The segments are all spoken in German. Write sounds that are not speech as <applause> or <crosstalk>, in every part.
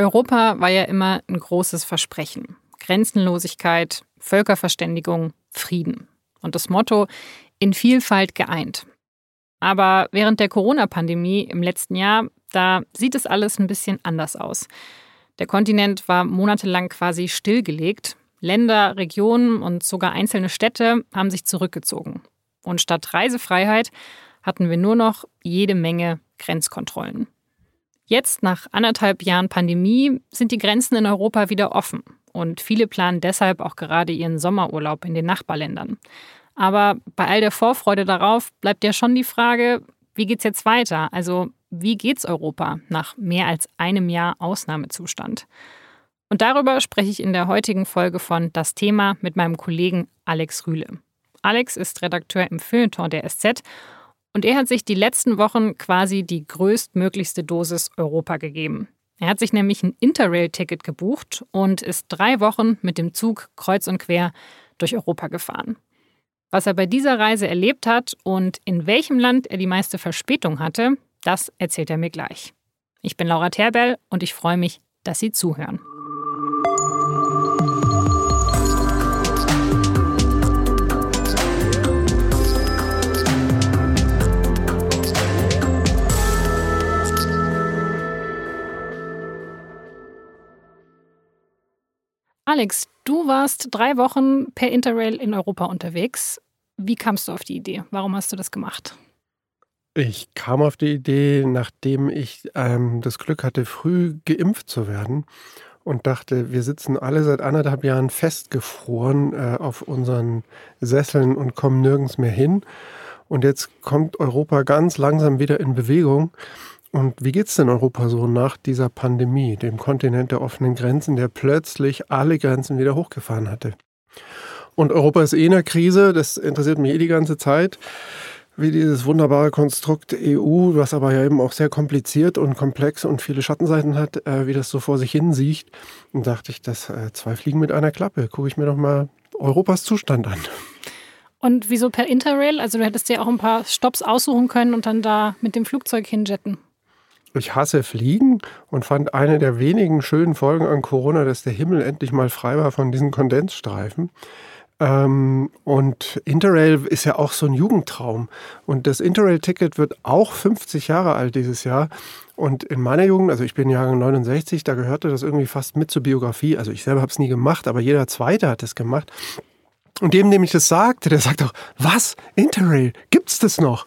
Europa war ja immer ein großes Versprechen. Grenzenlosigkeit, Völkerverständigung, Frieden. Und das Motto in Vielfalt geeint. Aber während der Corona-Pandemie im letzten Jahr, da sieht es alles ein bisschen anders aus. Der Kontinent war monatelang quasi stillgelegt. Länder, Regionen und sogar einzelne Städte haben sich zurückgezogen. Und statt Reisefreiheit hatten wir nur noch jede Menge Grenzkontrollen. Jetzt, nach anderthalb Jahren Pandemie, sind die Grenzen in Europa wieder offen. Und viele planen deshalb auch gerade ihren Sommerurlaub in den Nachbarländern. Aber bei all der Vorfreude darauf bleibt ja schon die Frage, wie geht's jetzt weiter? Also, wie geht's Europa nach mehr als einem Jahr Ausnahmezustand? Und darüber spreche ich in der heutigen Folge von Das Thema mit meinem Kollegen Alex Rühle. Alex ist Redakteur im Feuilleton der SZ und er hat sich die letzten Wochen quasi die größtmöglichste Dosis Europa gegeben. Er hat sich nämlich ein Interrail-Ticket gebucht und ist drei Wochen mit dem Zug kreuz und quer durch Europa gefahren. Was er bei dieser Reise erlebt hat und in welchem Land er die meiste Verspätung hatte, das erzählt er mir gleich. Ich bin Laura Terbell und ich freue mich, dass Sie zuhören. Alex, du warst drei Wochen per Interrail in Europa unterwegs. Wie kamst du auf die Idee? Warum hast du das gemacht? Ich kam auf die Idee, nachdem ich ähm, das Glück hatte, früh geimpft zu werden und dachte, wir sitzen alle seit anderthalb Jahren festgefroren äh, auf unseren Sesseln und kommen nirgends mehr hin. Und jetzt kommt Europa ganz langsam wieder in Bewegung. Und wie geht es denn Europa so nach dieser Pandemie, dem Kontinent der offenen Grenzen, der plötzlich alle Grenzen wieder hochgefahren hatte? Und Europa ist eh in der Krise, das interessiert mich eh die ganze Zeit, wie dieses wunderbare Konstrukt EU, was aber ja eben auch sehr kompliziert und komplex und viele Schattenseiten hat, äh, wie das so vor sich hin sieht. Und dachte ich, das äh, zwei Fliegen mit einer Klappe. Gucke ich mir doch mal Europas Zustand an. Und wieso per Interrail? Also du hättest dir auch ein paar Stops aussuchen können und dann da mit dem Flugzeug hinjetten. Ich hasse Fliegen und fand eine der wenigen schönen Folgen an Corona, dass der Himmel endlich mal frei war von diesen Kondensstreifen. Ähm, und Interrail ist ja auch so ein Jugendtraum. Und das Interrail-Ticket wird auch 50 Jahre alt dieses Jahr. Und in meiner Jugend, also ich bin Jahrgang 69, da gehörte das irgendwie fast mit zur Biografie. Also ich selber habe es nie gemacht, aber jeder Zweite hat es gemacht. Und dem, dem ich das sagte, der sagt auch, was? Interrail? Gibt's das noch?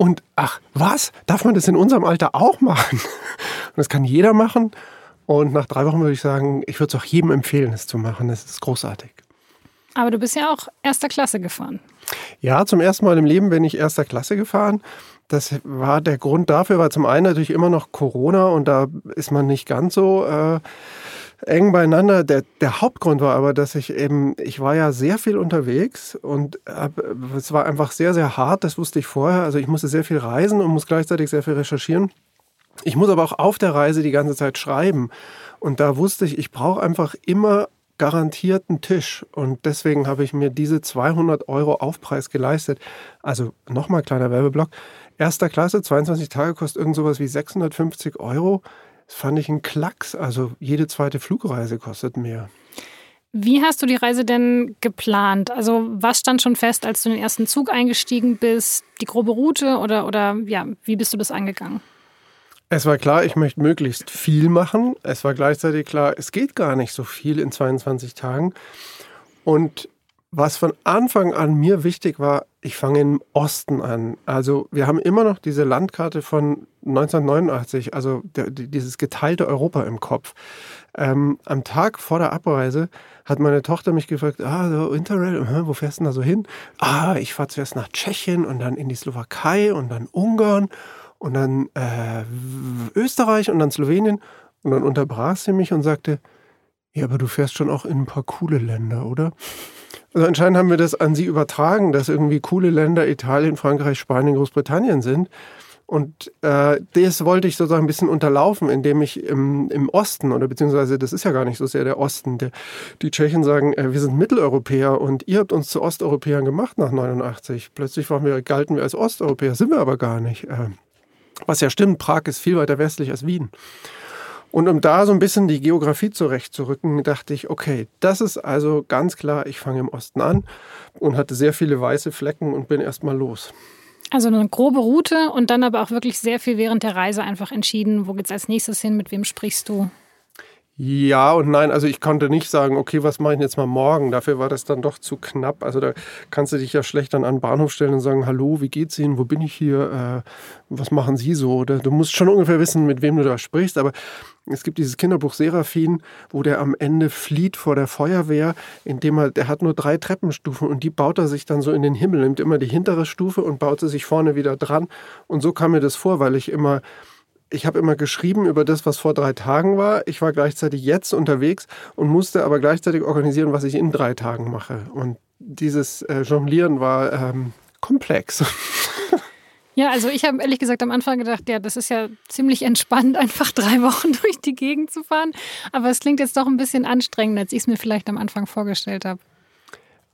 Und ach, was? Darf man das in unserem Alter auch machen? Und das kann jeder machen. Und nach drei Wochen würde ich sagen, ich würde es auch jedem empfehlen, es zu machen. Das ist großartig. Aber du bist ja auch erster Klasse gefahren. Ja, zum ersten Mal im Leben bin ich erster Klasse gefahren. Das war der Grund dafür, war zum einen natürlich immer noch Corona und da ist man nicht ganz so äh, eng beieinander. Der, der Hauptgrund war aber, dass ich eben, ich war ja sehr viel unterwegs und hab, es war einfach sehr, sehr hart, das wusste ich vorher. Also ich musste sehr viel reisen und muss gleichzeitig sehr viel recherchieren. Ich muss aber auch auf der Reise die ganze Zeit schreiben. Und da wusste ich, ich brauche einfach immer garantierten Tisch. Und deswegen habe ich mir diese 200 Euro Aufpreis geleistet. Also nochmal kleiner Werbeblock. Erster Klasse, 22 Tage kostet irgend sowas wie 650 Euro. Das fand ich ein Klacks. Also jede zweite Flugreise kostet mehr. Wie hast du die Reise denn geplant? Also was stand schon fest, als du in den ersten Zug eingestiegen bist? Die grobe Route oder, oder ja, wie bist du das angegangen? Es war klar, ich möchte möglichst viel machen. Es war gleichzeitig klar, es geht gar nicht so viel in 22 Tagen. Und was von Anfang an mir wichtig war, ich fange im Osten an. Also wir haben immer noch diese Landkarte von 1989, also der, dieses geteilte Europa im Kopf. Ähm, am Tag vor der Abreise hat meine Tochter mich gefragt, ah, so Interrail, wo fährst du denn da so hin? Ah, ich fahre zuerst nach Tschechien und dann in die Slowakei und dann Ungarn und dann äh, Österreich und dann Slowenien. Und dann unterbrach sie mich und sagte, ja, aber du fährst schon auch in ein paar coole Länder, oder? Also anscheinend haben wir das an sie übertragen, dass irgendwie coole Länder Italien, Frankreich, Spanien, Großbritannien sind. Und äh, das wollte ich sozusagen ein bisschen unterlaufen, indem ich im, im Osten, oder beziehungsweise das ist ja gar nicht so sehr der Osten, der, die Tschechen sagen, äh, wir sind Mitteleuropäer und ihr habt uns zu Osteuropäern gemacht nach 89. Plötzlich waren wir, galten wir als Osteuropäer, sind wir aber gar nicht. Äh, was ja stimmt, Prag ist viel weiter westlich als Wien. Und um da so ein bisschen die Geografie zurechtzurücken, dachte ich, okay, das ist also ganz klar, ich fange im Osten an und hatte sehr viele weiße Flecken und bin erstmal los. Also eine grobe Route und dann aber auch wirklich sehr viel während der Reise einfach entschieden, wo geht's als nächstes hin, mit wem sprichst du? Ja und nein, also ich konnte nicht sagen, okay, was mache ich jetzt mal morgen? Dafür war das dann doch zu knapp. Also da kannst du dich ja schlecht dann an den Bahnhof stellen und sagen, hallo, wie geht's Ihnen? Wo bin ich hier? Äh, was machen Sie so? Oder du musst schon ungefähr wissen, mit wem du da sprichst. Aber es gibt dieses Kinderbuch Seraphin, wo der am Ende flieht vor der Feuerwehr, indem er, der hat nur drei Treppenstufen und die baut er sich dann so in den Himmel, nimmt immer die hintere Stufe und baut sie sich vorne wieder dran. Und so kam mir das vor, weil ich immer ich habe immer geschrieben über das, was vor drei Tagen war. Ich war gleichzeitig jetzt unterwegs und musste aber gleichzeitig organisieren, was ich in drei Tagen mache. Und dieses äh, Jonglieren war ähm, komplex. <laughs> Ja, also ich habe ehrlich gesagt am Anfang gedacht, ja, das ist ja ziemlich entspannt, einfach drei Wochen <laughs> durch die Gegend zu fahren. Aber es klingt jetzt doch ein bisschen anstrengender, als ich es mir vielleicht am Anfang vorgestellt habe.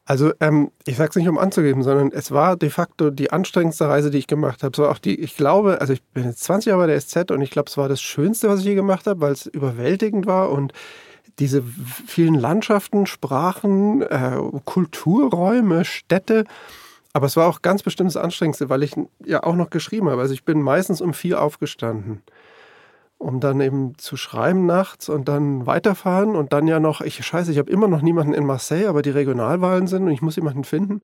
Also ähm, ich sage es nicht, um anzugeben, sondern es war de facto die anstrengendste Reise, die ich gemacht habe. So auch die, ich glaube, also ich bin jetzt 20 Jahre bei der SZ und ich glaube, es war das Schönste, was ich je gemacht habe, weil es überwältigend war und diese vielen Landschaften, Sprachen, äh, Kulturräume, Städte. Aber es war auch ganz bestimmt das Anstrengendste, weil ich ja auch noch geschrieben habe. Also ich bin meistens um vier aufgestanden um dann eben zu schreiben nachts und dann weiterfahren und dann ja noch, ich scheiße, ich habe immer noch niemanden in Marseille, aber die Regionalwahlen sind und ich muss jemanden finden.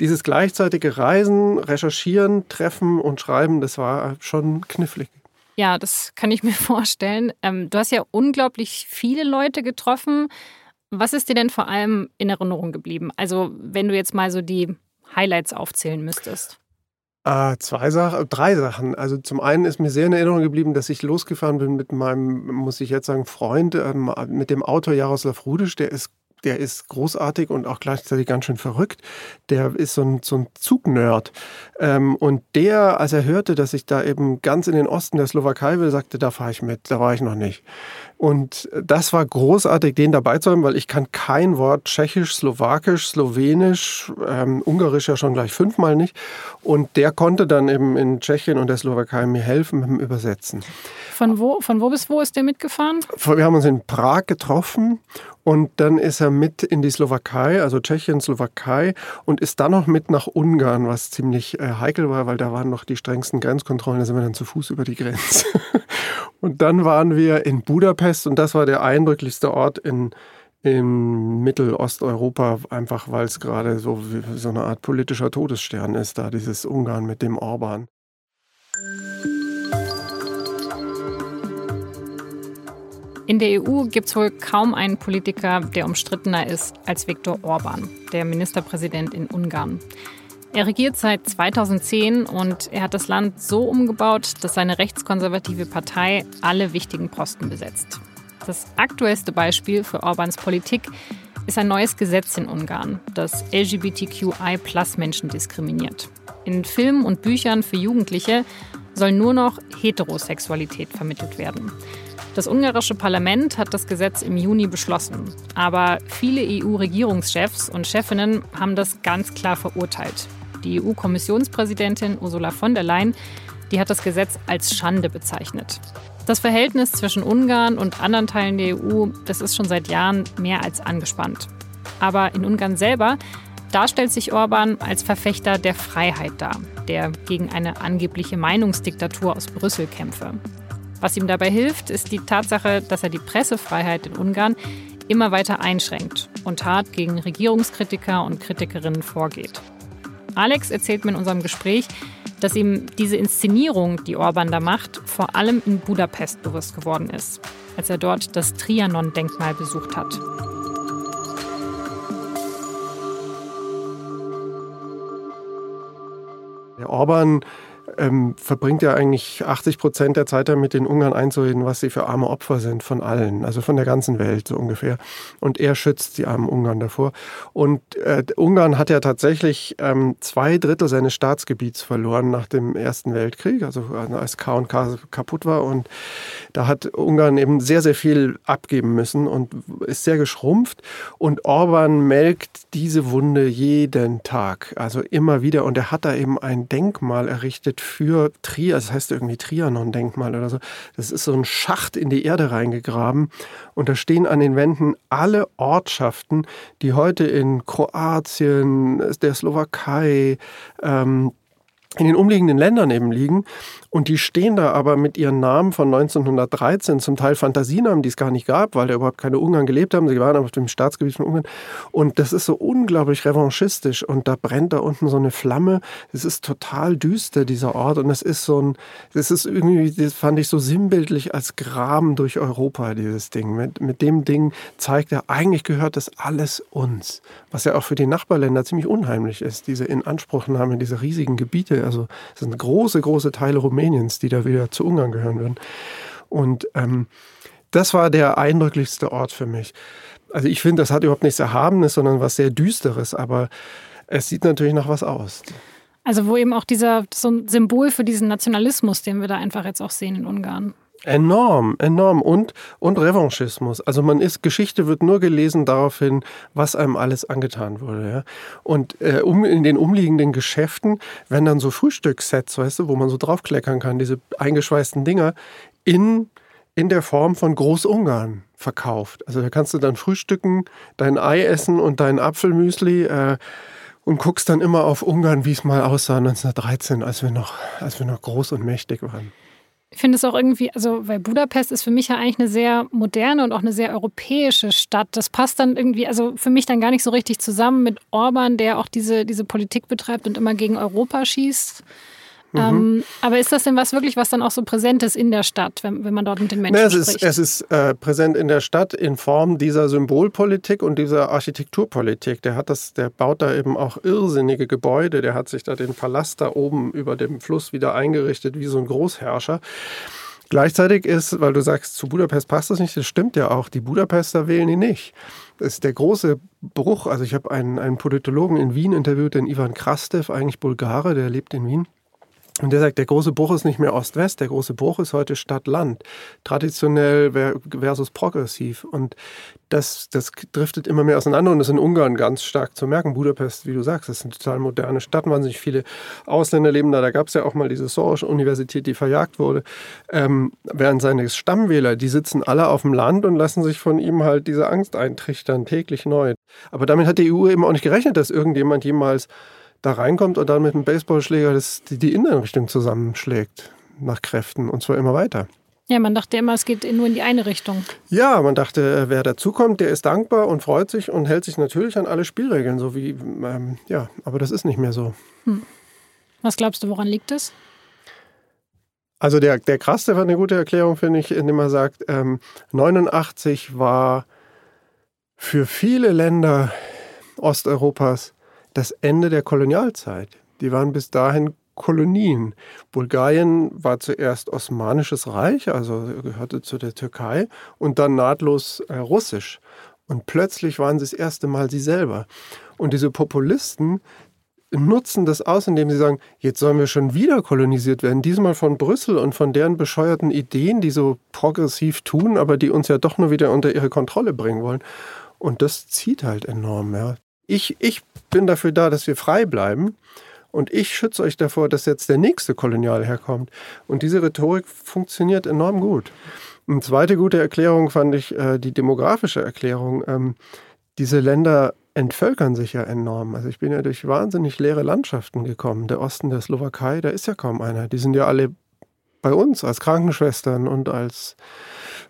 Dieses gleichzeitige Reisen, Recherchieren, Treffen und Schreiben, das war schon knifflig. Ja, das kann ich mir <laughs> vorstellen. Ähm, du hast ja unglaublich viele Leute getroffen. Was ist dir denn vor allem in Erinnerung geblieben? Also, wenn du jetzt mal so die Highlights aufzählen müsstest. Ah, zwei Sachen, drei Sachen. Also zum einen ist mir sehr in Erinnerung geblieben, dass ich losgefahren bin mit meinem, muss ich jetzt sagen, Freund, ähm, mit dem Autor Jaroslav Rudisch, der ist der ist großartig und auch gleichzeitig ganz schön verrückt. Der ist so ein, so ein Zugnerd. Ähm, und der, als er hörte, dass ich da eben ganz in den Osten der Slowakei will, sagte, da fahre ich mit, da war ich noch nicht. Und das war großartig, den dabei zu haben, weil ich kann kein Wort Tschechisch, Slowakisch, Slowenisch, ähm, Ungarisch ja schon gleich fünfmal nicht. Und der konnte dann eben in Tschechien und der Slowakei mir helfen mit dem Übersetzen. Von wo, von wo bis wo ist der mitgefahren? Wir haben uns in Prag getroffen und dann ist er mit in die Slowakei, also Tschechien, Slowakei und ist dann noch mit nach Ungarn, was ziemlich äh, heikel war, weil da waren noch die strengsten Grenzkontrollen, da sind wir dann zu Fuß über die Grenze. <laughs> und dann waren wir in Budapest und das war der eindrücklichste Ort in, in Mittelosteuropa, einfach weil es gerade so, so eine Art politischer Todesstern ist, da dieses Ungarn mit dem Orban. In der EU gibt es wohl kaum einen Politiker, der umstrittener ist als Viktor Orban, der Ministerpräsident in Ungarn. Er regiert seit 2010 und er hat das Land so umgebaut, dass seine rechtskonservative Partei alle wichtigen Posten besetzt. Das aktuellste Beispiel für Orbans Politik ist ein neues Gesetz in Ungarn, das LGBTQI-Plus-Menschen diskriminiert. In Filmen und Büchern für Jugendliche soll nur noch Heterosexualität vermittelt werden. Das ungarische Parlament hat das Gesetz im Juni beschlossen. Aber viele EU-Regierungschefs und Chefinnen haben das ganz klar verurteilt. Die EU-Kommissionspräsidentin Ursula von der Leyen, die hat das Gesetz als Schande bezeichnet. Das Verhältnis zwischen Ungarn und anderen Teilen der EU, das ist schon seit Jahren mehr als angespannt. Aber in Ungarn selber, da stellt sich Orban als Verfechter der Freiheit dar, der gegen eine angebliche Meinungsdiktatur aus Brüssel kämpfe. Was ihm dabei hilft, ist die Tatsache, dass er die Pressefreiheit in Ungarn immer weiter einschränkt und hart gegen Regierungskritiker und Kritikerinnen vorgeht. Alex erzählt mir in unserem Gespräch, dass ihm diese Inszenierung, die Orban da macht, vor allem in Budapest bewusst geworden ist, als er dort das Trianon-Denkmal besucht hat. Der Orban ähm, verbringt ja eigentlich 80 Prozent der Zeit damit, den Ungarn einzureden, was sie für arme Opfer sind von allen, also von der ganzen Welt so ungefähr. Und er schützt die armen Ungarn davor. Und äh, Ungarn hat ja tatsächlich ähm, zwei Drittel seines Staatsgebiets verloren nach dem Ersten Weltkrieg, also als K und K kaputt war. Und Da hat Ungarn eben sehr, sehr viel abgeben müssen und ist sehr geschrumpft. Und Orban melkt diese Wunde jeden Tag, also immer wieder. Und er hat da eben ein Denkmal errichtet für Trier, das heißt irgendwie Trianon-Denkmal oder so. Das ist so ein Schacht in die Erde reingegraben. Und da stehen an den Wänden alle Ortschaften, die heute in Kroatien, der Slowakei, ähm, in den umliegenden Ländern eben liegen. Und die stehen da aber mit ihren Namen von 1913, zum Teil Fantasienamen, die es gar nicht gab, weil da überhaupt keine Ungarn gelebt haben. Sie waren auf dem Staatsgebiet von Ungarn. Und das ist so unglaublich revanchistisch. Und da brennt da unten so eine Flamme. Es ist total düster, dieser Ort. Und es ist so ein, das ist irgendwie, das fand ich so sinnbildlich als Graben durch Europa, dieses Ding. Mit, mit dem Ding zeigt er, eigentlich gehört das alles uns. Was ja auch für die Nachbarländer ziemlich unheimlich ist, diese Inanspruchnahme dieser riesigen Gebiete. Also, es sind große, große Teile Rumäniens Rumäniens, die da wieder zu Ungarn gehören würden. Und ähm, das war der eindrücklichste Ort für mich. Also ich finde, das hat überhaupt nichts Erhabenes, sondern was sehr Düsteres, aber es sieht natürlich nach was aus. Also wo eben auch dieser so ein Symbol für diesen Nationalismus, den wir da einfach jetzt auch sehen in Ungarn. Enorm, enorm. Und, und Revanchismus. Also man ist, Geschichte wird nur gelesen daraufhin, was einem alles angetan wurde. Ja? Und äh, um, in den umliegenden Geschäften werden dann so Frühstückssets, weißt du, wo man so draufkleckern kann, diese eingeschweißten Dinger, in, in der Form von Großungarn verkauft. Also da kannst du dann frühstücken, dein Ei essen und dein Apfelmüsli. Äh, und guckst dann immer auf Ungarn, wie es mal aussah 1913, als wir noch, als wir noch groß und mächtig waren. Ich finde es auch irgendwie, also weil Budapest ist für mich ja eigentlich eine sehr moderne und auch eine sehr europäische Stadt. Das passt dann irgendwie, also für mich dann gar nicht so richtig zusammen mit Orban, der auch diese, diese Politik betreibt und immer gegen Europa schießt. Mhm. Ähm, aber ist das denn was wirklich, was dann auch so präsent ist in der Stadt, wenn, wenn man dort mit den Menschen nee, es spricht? Ist, es ist äh, präsent in der Stadt in Form dieser Symbolpolitik und dieser Architekturpolitik. Der hat das, der baut da eben auch irrsinnige Gebäude. Der hat sich da den Palast da oben über dem Fluss wieder eingerichtet wie so ein Großherrscher. Gleichzeitig ist, weil du sagst, zu Budapest passt das nicht, das stimmt ja auch. Die Budapester wählen ihn nicht. Das ist der große Bruch. Also ich habe einen, einen Politologen in Wien interviewt, den Ivan Krastev, eigentlich Bulgare, der lebt in Wien. Und der sagt, der große Bruch ist nicht mehr Ost-West, der große Bruch ist heute Stadt-Land. Traditionell versus progressiv. Und das, das driftet immer mehr auseinander und ist in Ungarn ganz stark zu merken. Budapest, wie du sagst, ist eine total moderne Stadt, wahnsinnig viele Ausländer leben da. Da gab es ja auch mal diese Soros-Universität, die verjagt wurde. Ähm, während seine Stammwähler, die sitzen alle auf dem Land und lassen sich von ihm halt diese Angst eintrichtern, täglich neu. Aber damit hat die EU eben auch nicht gerechnet, dass irgendjemand jemals da reinkommt und dann mit dem Baseballschläger das, die, die Innenrichtung zusammenschlägt nach Kräften und zwar immer weiter. Ja, man dachte immer, es geht nur in die eine Richtung. Ja, man dachte, wer dazukommt, der ist dankbar und freut sich und hält sich natürlich an alle Spielregeln, so wie, ähm, ja, aber das ist nicht mehr so. Hm. Was glaubst du, woran liegt es? Also der, der Kraste war eine gute Erklärung, finde ich, indem er sagt, ähm, 89 war für viele Länder Osteuropas das Ende der Kolonialzeit. Die waren bis dahin Kolonien. Bulgarien war zuerst Osmanisches Reich, also gehörte zu der Türkei, und dann nahtlos äh, russisch. Und plötzlich waren sie das erste Mal sie selber. Und diese Populisten nutzen das aus, indem sie sagen, jetzt sollen wir schon wieder kolonisiert werden, diesmal von Brüssel und von deren bescheuerten Ideen, die so progressiv tun, aber die uns ja doch nur wieder unter ihre Kontrolle bringen wollen. Und das zieht halt enorm. Ja. Ich, ich bin dafür da, dass wir frei bleiben. Und ich schütze euch davor, dass jetzt der nächste Kolonial herkommt. Und diese Rhetorik funktioniert enorm gut. Eine zweite gute Erklärung fand ich äh, die demografische Erklärung. Ähm, diese Länder entvölkern sich ja enorm. Also ich bin ja durch wahnsinnig leere Landschaften gekommen. Der Osten der Slowakei, da ist ja kaum einer. Die sind ja alle bei uns als Krankenschwestern und als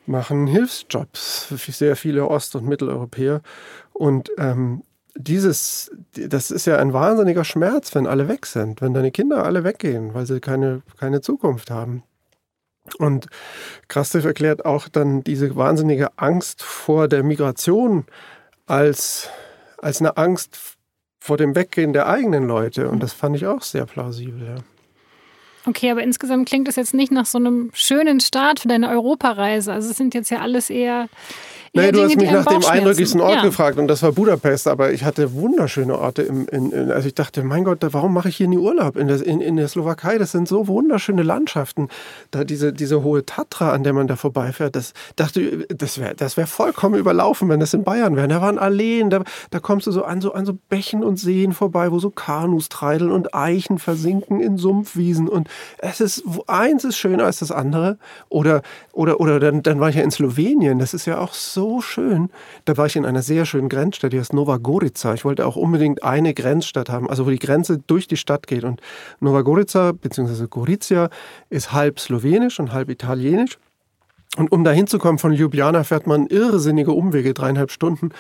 machen Hilfsjobs. Sehr viele Ost- und Mitteleuropäer. Und ähm, dieses, das ist ja ein wahnsinniger Schmerz, wenn alle weg sind, wenn deine Kinder alle weggehen, weil sie keine, keine Zukunft haben. Und Krastev erklärt auch dann diese wahnsinnige Angst vor der Migration als, als eine Angst vor dem Weggehen der eigenen Leute. Und das fand ich auch sehr plausibel. Ja. Okay, aber insgesamt klingt das jetzt nicht nach so einem schönen Start für deine Europareise. Also es sind jetzt ja alles eher Nee, Ja, du hast mich nach dem eindrücklichsten Ort Ja. gefragt und das war Budapest, aber ich hatte wunderschöne Orte. Im, in, in, also ich dachte, mein Gott, warum mache ich hier nie Urlaub in der, in, in der Slowakei? Das sind so wunderschöne Landschaften. Da diese, diese hohe Tatra, an der man da vorbeifährt, das dachte, das wäre das wär vollkommen überlaufen, wenn das in Bayern wäre. Da waren Alleen, da, da kommst du so an, so an so Bächen und Seen vorbei, wo so Kanus treideln und Eichen versinken in Sumpfwiesen. Und es ist, eins ist schöner als das andere. Oder, oder, oder dann, dann war ich ja in Slowenien. Das ist ja auch so schön. Da war ich in einer sehr schönen Grenzstadt, die heißt Nova Gorica. Ich wollte auch unbedingt eine Grenzstadt haben, also wo die Grenze durch die Stadt geht. Und Nova Gorica bzw. Gorizia ist halb slowenisch und halb italienisch. Und um da hinzukommen von Ljubljana fährt man irrsinnige Umwege, dreieinhalb Stunden.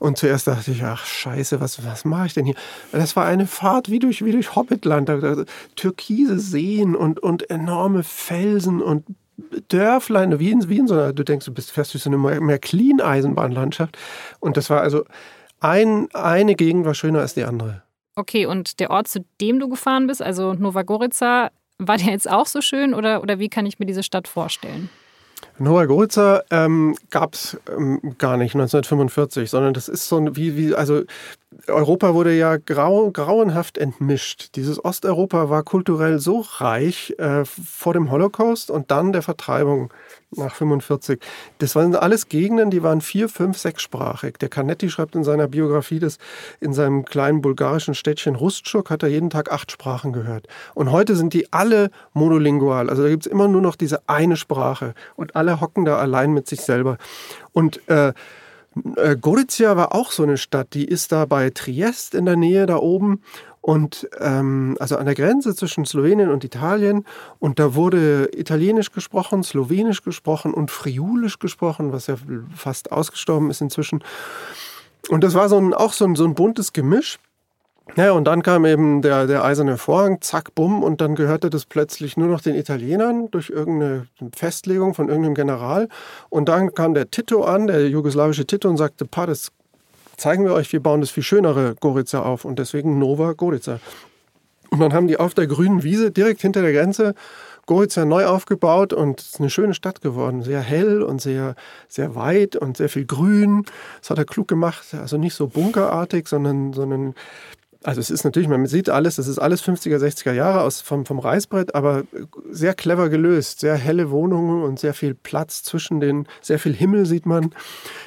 Und zuerst dachte ich, ach scheiße, was, was mache ich denn hier? Das war eine Fahrt wie durch, wie durch Hobbitland. Türkise Seen und, und enorme Felsen und Dörflein, wie in, wie in so einer, du denkst, du bist fest durch so eine Märklin-Eisenbahnlandschaft. Und das war also, ein, eine Gegend war schöner als die andere. Okay, und der Ort, zu dem du gefahren bist, also Nova Gorica, war der jetzt auch so schön oder, oder wie kann ich mir diese Stadt vorstellen? Nova Gorica ähm, gab es ähm, gar nicht 1945, sondern das ist so ein, wie, wie, also Europa wurde ja grau, grauenhaft entmischt. Dieses Osteuropa war kulturell so reich äh, vor dem Holocaust und dann der Vertreibung nach 45. Das waren alles Gegenden, die waren vier, fünf, sechssprachig. Der Canetti schreibt in seiner Biografie, dass in seinem kleinen bulgarischen Städtchen Rustschuk hat er jeden Tag acht Sprachen gehört. Und heute sind die alle monolingual. Also da gibt es immer nur noch diese eine Sprache und alle hocken da allein mit sich selber. Und äh, äh, Gorizia war auch so eine Stadt, die ist da bei Triest in der Nähe da oben und ähm, also an der Grenze zwischen Slowenien und Italien und da wurde Italienisch gesprochen, Slowenisch gesprochen und Friulisch gesprochen, was ja fast ausgestorben ist inzwischen. Und das war so ein, auch so ein, so ein buntes Gemisch. Ja, und dann kam eben der, der eiserne Vorhang, zack, bumm, und dann gehörte das plötzlich nur noch den Italienern durch irgendeine Festlegung von irgendeinem General. Und dann kam der Tito an, der jugoslawische Tito, und sagte, pa, das zeigen wir euch, wir bauen das viel schönere Gorica auf und deswegen Nova Gorica. Und dann haben die auf der grünen Wiese direkt hinter der Grenze Gorica neu aufgebaut und es ist eine schöne Stadt geworden. Sehr hell und sehr, sehr weit und sehr viel Grün. Das hat er klug gemacht. Also nicht so bunkerartig, sondern, sondern also es ist natürlich, man sieht alles, das ist alles 50er, 60er Jahre aus, vom, vom Reißbrett, aber sehr clever gelöst. Sehr helle Wohnungen und sehr viel Platz zwischen den, sehr viel Himmel sieht man.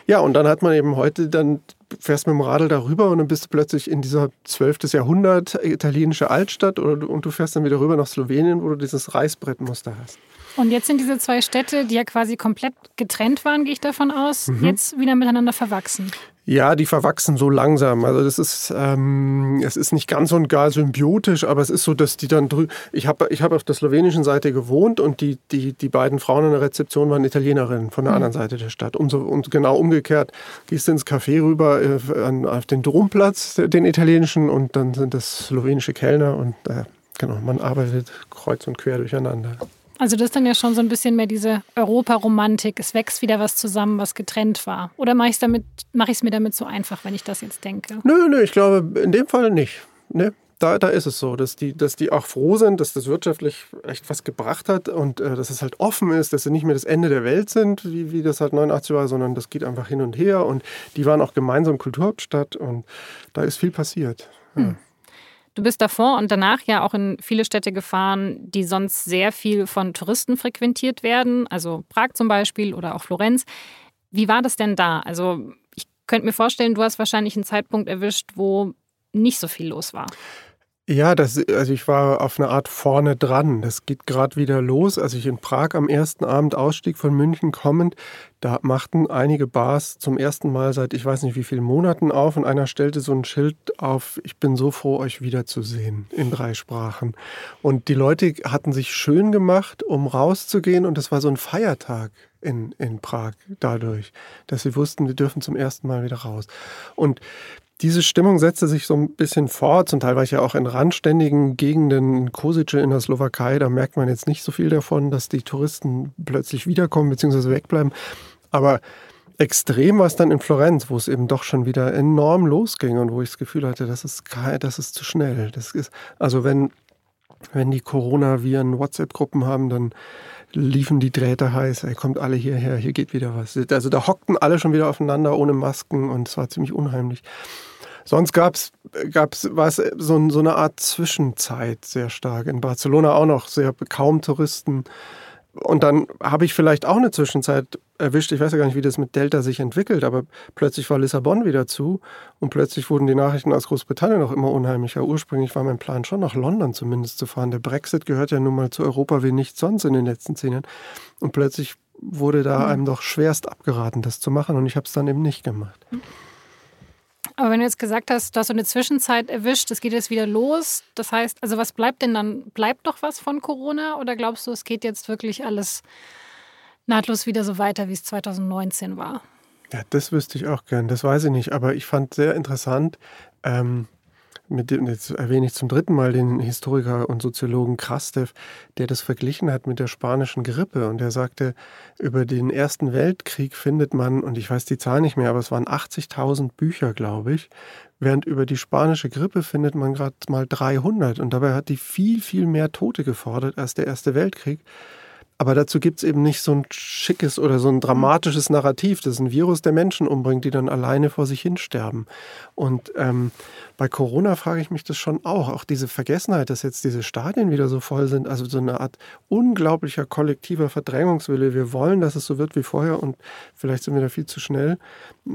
Ja, und dann hat man eben heute, dann fährst mit dem Radl darüber und dann bist du plötzlich in dieser 12. Jahrhundert italienische Altstadt oder, und du fährst dann wieder rüber nach Slowenien, wo du dieses Reißbrettmuster hast. Und jetzt sind diese zwei Städte, die ja quasi komplett getrennt waren, gehe ich davon aus, Mhm. jetzt wieder miteinander verwachsen. Ja, die verwachsen so langsam. Also das ist, ähm, es ist nicht ganz und gar symbiotisch, aber es ist so, dass die dann drü Ich habe ich hab auf der slowenischen Seite gewohnt und die, die, die beiden Frauen in der Rezeption waren Italienerinnen von der anderen Seite der Stadt. Und, so, und genau umgekehrt gehst du ins Café rüber äh, an, auf den Domplatz, den italienischen, und dann sind das slowenische Kellner und äh, genau, man arbeitet kreuz und quer durcheinander. Also das ist dann ja schon so ein bisschen mehr diese Europaromantik. Es wächst wieder was zusammen, was getrennt war. Oder mache ich es damit, mache ich es mir damit so einfach, wenn ich das jetzt denke? Nö, nö, ich glaube in dem Fall nicht. Ne? Da, da ist es so, dass die, dass die auch froh sind, dass das wirtschaftlich echt was gebracht hat und äh, dass es halt offen ist, dass sie nicht mehr das Ende der Welt sind, wie, wie das halt 89 war, sondern das geht einfach hin und her. Und die waren auch gemeinsam Kulturhauptstadt und da ist viel passiert. Ja. Du bist davor und danach ja auch in viele Städte gefahren, die sonst sehr viel von Touristen frequentiert werden, also Prag zum Beispiel oder auch Florenz. Wie war das denn da? Also ich könnte mir vorstellen, du hast wahrscheinlich einen Zeitpunkt erwischt, wo nicht so viel los war. Ja, das, also ich war auf eine Art vorne dran. Das geht gerade wieder los. Als ich in Prag am ersten Abend ausstieg von München kommend, da machten einige Bars zum ersten Mal seit ich weiß nicht wie vielen Monaten auf und einer stellte so ein Schild auf, ich bin so froh, euch wiederzusehen in drei Sprachen. Und die Leute hatten sich schön gemacht, um rauszugehen und das war so ein Feiertag in, in Prag dadurch, dass sie wussten, wir dürfen zum ersten Mal wieder raus. Und diese Stimmung setzte sich so ein bisschen fort. Zum Teil war ich ja auch in randständigen Gegenden, in Kosice in der Slowakei. Da merkt man jetzt nicht so viel davon, dass die Touristen plötzlich wiederkommen bzw. wegbleiben. Aber extrem war es dann in Florenz, wo es eben doch schon wieder enorm losging und wo ich das Gefühl hatte, das ist, das ist zu schnell. Das ist, also wenn, wenn die Coronaviren WhatsApp-Gruppen haben, dann liefen die Drähte heiß, ey, kommt alle hierher, hier geht wieder was. Also da hockten alle schon wieder aufeinander ohne Masken und es war ziemlich unheimlich. Sonst gab's gab's was so, so eine Art Zwischenzeit sehr stark. In Barcelona auch noch sehr kaum Touristen. Und dann habe ich vielleicht auch eine Zwischenzeit erwischt. Ich weiß ja gar nicht, wie das mit Delta sich entwickelt, aber plötzlich war Lissabon wieder zu und plötzlich wurden die Nachrichten aus Großbritannien noch immer unheimlicher. Ursprünglich war mein Plan schon nach London zumindest zu fahren. Der Brexit gehört ja nun mal zu Europa wie nichts sonst in den letzten zehn Jahren. Und plötzlich wurde da mhm. einem doch schwerst abgeraten, das zu machen und ich habe es dann eben nicht gemacht. Aber wenn du jetzt gesagt hast, du hast so eine Zwischenzeit erwischt, es geht jetzt wieder los. Das heißt, also was bleibt denn dann? Bleibt doch was von Corona oder glaubst du, es geht jetzt wirklich alles nahtlos wieder so weiter, wie es 2019 war? Ja, das wüsste ich auch gern. Das weiß ich nicht. Aber ich fand sehr interessant, ähm, mit dem, jetzt erwähne ich zum dritten Mal den Historiker und Soziologen Krastev, der das verglichen hat mit der spanischen Grippe. Und der sagte, über den Ersten Weltkrieg findet man, und ich weiß die Zahl nicht mehr, aber es waren 80.000 Bücher, glaube ich, während über die spanische Grippe findet man gerade mal 300. Und dabei hat die viel, viel mehr Tote gefordert als der Erste Weltkrieg. Aber dazu gibt es eben nicht so ein schickes oder so ein dramatisches Narrativ. Das ist ein Virus, der Menschen umbringt, die dann alleine vor sich hin sterben. Und ähm, bei Corona frage ich mich das schon auch. Auch diese Vergessenheit, dass jetzt diese Stadien wieder so voll sind. Also so eine Art unglaublicher kollektiver Verdrängungswille. Wir wollen, dass es so wird wie vorher und vielleicht sind wir da viel zu schnell.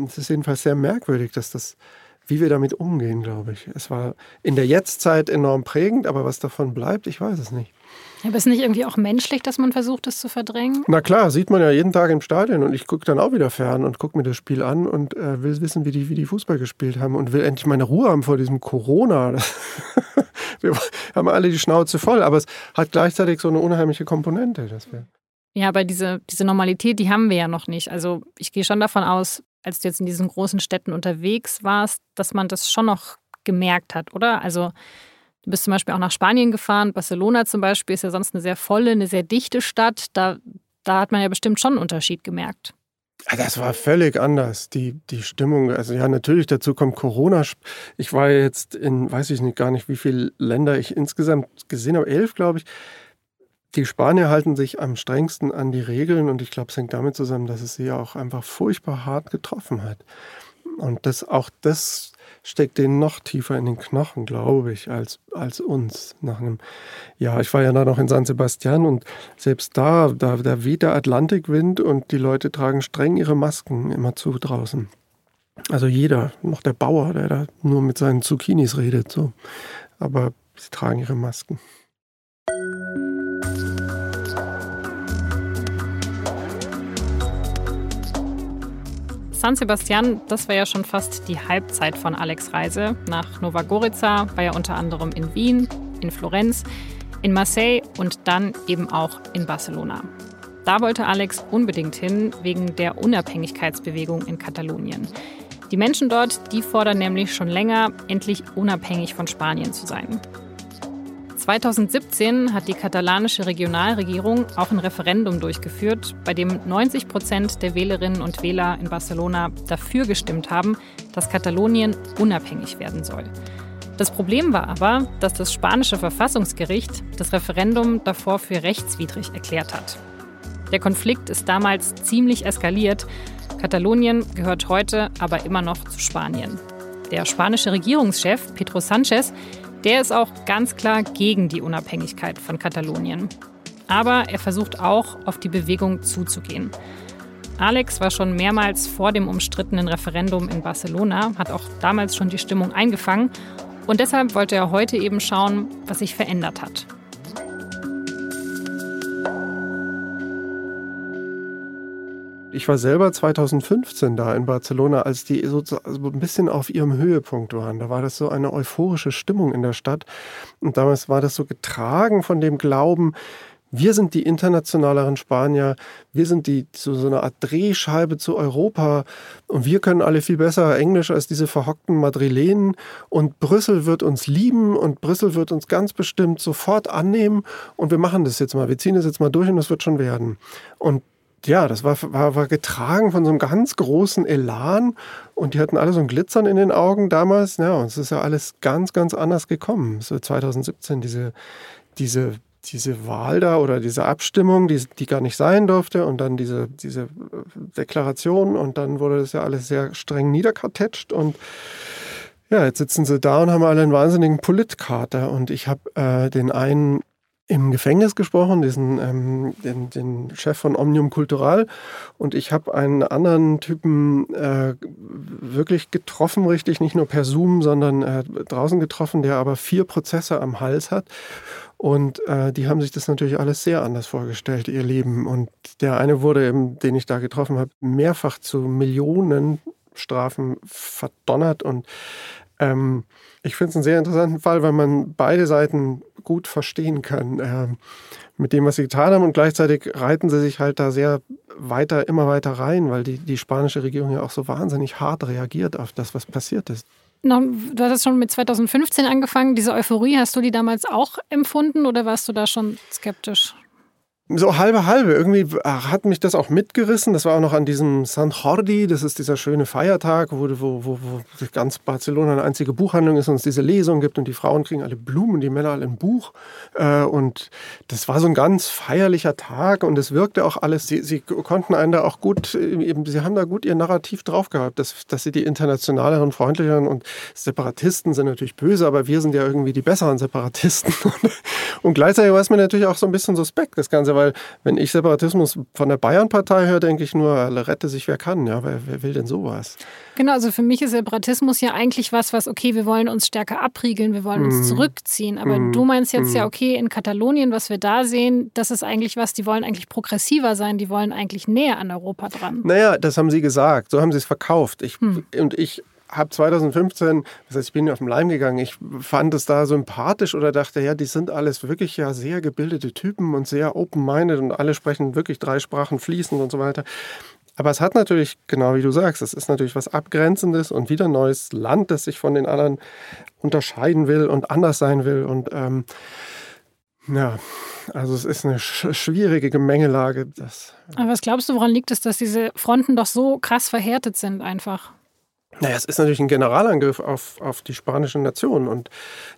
Es ist jedenfalls sehr merkwürdig, dass das wie wir damit umgehen, glaube ich. Es war in der Jetztzeit enorm prägend, aber was davon bleibt, ich weiß es nicht. Aber ist nicht irgendwie auch menschlich, dass man versucht, das zu verdrängen? Na klar, sieht man ja jeden Tag im Stadion und ich gucke dann auch wieder fern und gucke mir das Spiel an und äh, will wissen, wie die, wie die Fußball gespielt haben und will endlich meine Ruhe haben vor diesem Corona. <laughs> wir haben alle die Schnauze voll, aber es hat gleichzeitig so eine unheimliche Komponente. Dass wir ja, aber diese, diese Normalität, die haben wir ja noch nicht. Also ich gehe schon davon aus, als du jetzt in diesen großen Städten unterwegs warst, dass man das schon noch gemerkt hat, oder? Also Du bist zum Beispiel auch nach Spanien gefahren. Barcelona zum Beispiel ist ja sonst eine sehr volle, eine sehr dichte Stadt. Da, da hat man ja bestimmt schon einen Unterschied gemerkt. Das war völlig anders, die, die Stimmung. Also ja, natürlich, dazu kommt Corona. Ich war jetzt in, weiß ich nicht gar nicht, wie viele Länder ich insgesamt gesehen habe, elf, glaube ich. Die Spanier halten sich am strengsten an die Regeln und ich glaube, es hängt damit zusammen, dass es sie auch einfach furchtbar hart getroffen hat. Und das, auch das steckt denen noch tiefer in den Knochen, glaube ich, als, als uns. Nach einem, ja, ich war ja da noch in San Sebastian und selbst da, da, da weht der Atlantikwind und die Leute tragen streng ihre Masken immer zu draußen. Also jeder, noch der Bauer, der da nur mit seinen Zucchinis redet, so. Aber sie tragen ihre Masken. San Sebastian, das war ja schon fast die Halbzeit von Alex Reise. Nach Nova Gorica war er unter anderem in Wien, in Florenz, in Marseille und dann eben auch in Barcelona. Da wollte Alex unbedingt hin wegen der Unabhängigkeitsbewegung in Katalonien. Die Menschen dort, die fordern nämlich schon länger, endlich unabhängig von Spanien zu sein. 2017 hat die katalanische Regionalregierung auch ein Referendum durchgeführt, bei dem 90 Prozent der Wählerinnen und Wähler in Barcelona dafür gestimmt haben, dass Katalonien unabhängig werden soll. Das Problem war aber, dass das spanische Verfassungsgericht das Referendum davor für rechtswidrig erklärt hat. Der Konflikt ist damals ziemlich eskaliert. Katalonien gehört heute aber immer noch zu Spanien. Der spanische Regierungschef Pedro Sánchez der ist auch ganz klar gegen die Unabhängigkeit von Katalonien. Aber er versucht auch, auf die Bewegung zuzugehen. Alex war schon mehrmals vor dem umstrittenen Referendum in Barcelona, hat auch damals schon die Stimmung eingefangen und deshalb wollte er heute eben schauen, was sich verändert hat. Ich war selber 2015 da in Barcelona, als die so ein bisschen auf ihrem Höhepunkt waren. Da war das so eine euphorische Stimmung in der Stadt. Und damals war das so getragen von dem Glauben, wir sind die internationaleren Spanier, wir sind die so, so eine Art Drehscheibe zu Europa und wir können alle viel besser Englisch als diese verhockten Madrilenen und Brüssel wird uns lieben und Brüssel wird uns ganz bestimmt sofort annehmen und wir machen das jetzt mal, wir ziehen das jetzt mal durch und das wird schon werden. Und ja, das war, war, war getragen von so einem ganz großen Elan und die hatten alle so ein Glitzern in den Augen damals. Ja, und es ist ja alles ganz, ganz anders gekommen. So 2017, diese, diese diese Wahl da oder diese Abstimmung, die, die gar nicht sein durfte und dann diese, diese Deklaration und dann wurde das ja alles sehr streng niederkartetscht und ja, jetzt sitzen sie da und haben alle einen wahnsinnigen Politkater und ich habe äh, den einen im Gefängnis gesprochen, diesen, ähm, den, den Chef von Omnium Cultural. Und ich habe einen anderen Typen äh, wirklich getroffen, richtig, nicht nur per Zoom, sondern äh, draußen getroffen, der aber vier Prozesse am Hals hat. Und äh, die haben sich das natürlich alles sehr anders vorgestellt, ihr Leben. Und der eine wurde, eben, den ich da getroffen habe, mehrfach zu Millionen Strafen verdonnert und ähm, ich finde es einen sehr interessanten Fall, weil man beide Seiten gut verstehen kann äh, mit dem, was sie getan haben. Und gleichzeitig reiten sie sich halt da sehr weiter, immer weiter rein, weil die, die spanische Regierung ja auch so wahnsinnig hart reagiert auf das, was passiert ist. Du hast es schon mit 2015 angefangen. Diese Euphorie, hast du die damals auch empfunden oder warst du da schon skeptisch? So halbe halbe. Irgendwie hat mich das auch mitgerissen. Das war auch noch an diesem San Jordi. Das ist dieser schöne Feiertag, wo, wo, wo, wo ganz Barcelona eine einzige Buchhandlung ist und es diese Lesung gibt und die Frauen kriegen alle Blumen, die Männer alle ein Buch. Äh, und das war so ein ganz feierlicher Tag und es wirkte auch alles. Sie, sie konnten einen da auch gut, eben, sie haben da gut ihr Narrativ drauf gehabt, dass, dass sie die internationaleren, freundlicheren und Separatisten sind natürlich böse, aber wir sind ja irgendwie die besseren Separatisten. <laughs> und gleichzeitig war es mir natürlich auch so ein bisschen suspekt, das Ganze weil wenn ich Separatismus von der Bayern-Partei höre, denke ich nur, rette sich wer kann. Ja, wer, wer will denn sowas? Genau, also für mich ist Separatismus ja eigentlich was, was, okay, wir wollen uns stärker abriegeln, wir wollen uns mm. zurückziehen. Aber mm. du meinst jetzt mm. ja, mhm. okay, in Katalonien, was wir da sehen, das ist eigentlich was, die wollen eigentlich progressiver sein, die wollen eigentlich näher an Europa dran. Naja, das haben sie gesagt, so haben sie es verkauft. Ich, hm. Und ich habe 2015, das heißt, ich bin auf den Leim gegangen, ich fand es da sympathisch oder dachte, ja, die sind alles wirklich ja sehr gebildete Typen und sehr open-minded und alle sprechen wirklich drei Sprachen fließend und so weiter. Aber es hat natürlich, genau wie du sagst, es ist natürlich was Abgrenzendes und wieder neues Land, das sich von den anderen unterscheiden will und anders sein will. Und ähm, ja, also es ist eine sch schwierige Gemengelage. Das, Aber was glaubst du, woran liegt es, dass diese Fronten doch so krass verhärtet sind einfach? Naja, es ist natürlich ein Generalangriff auf, auf die spanische Nation. Und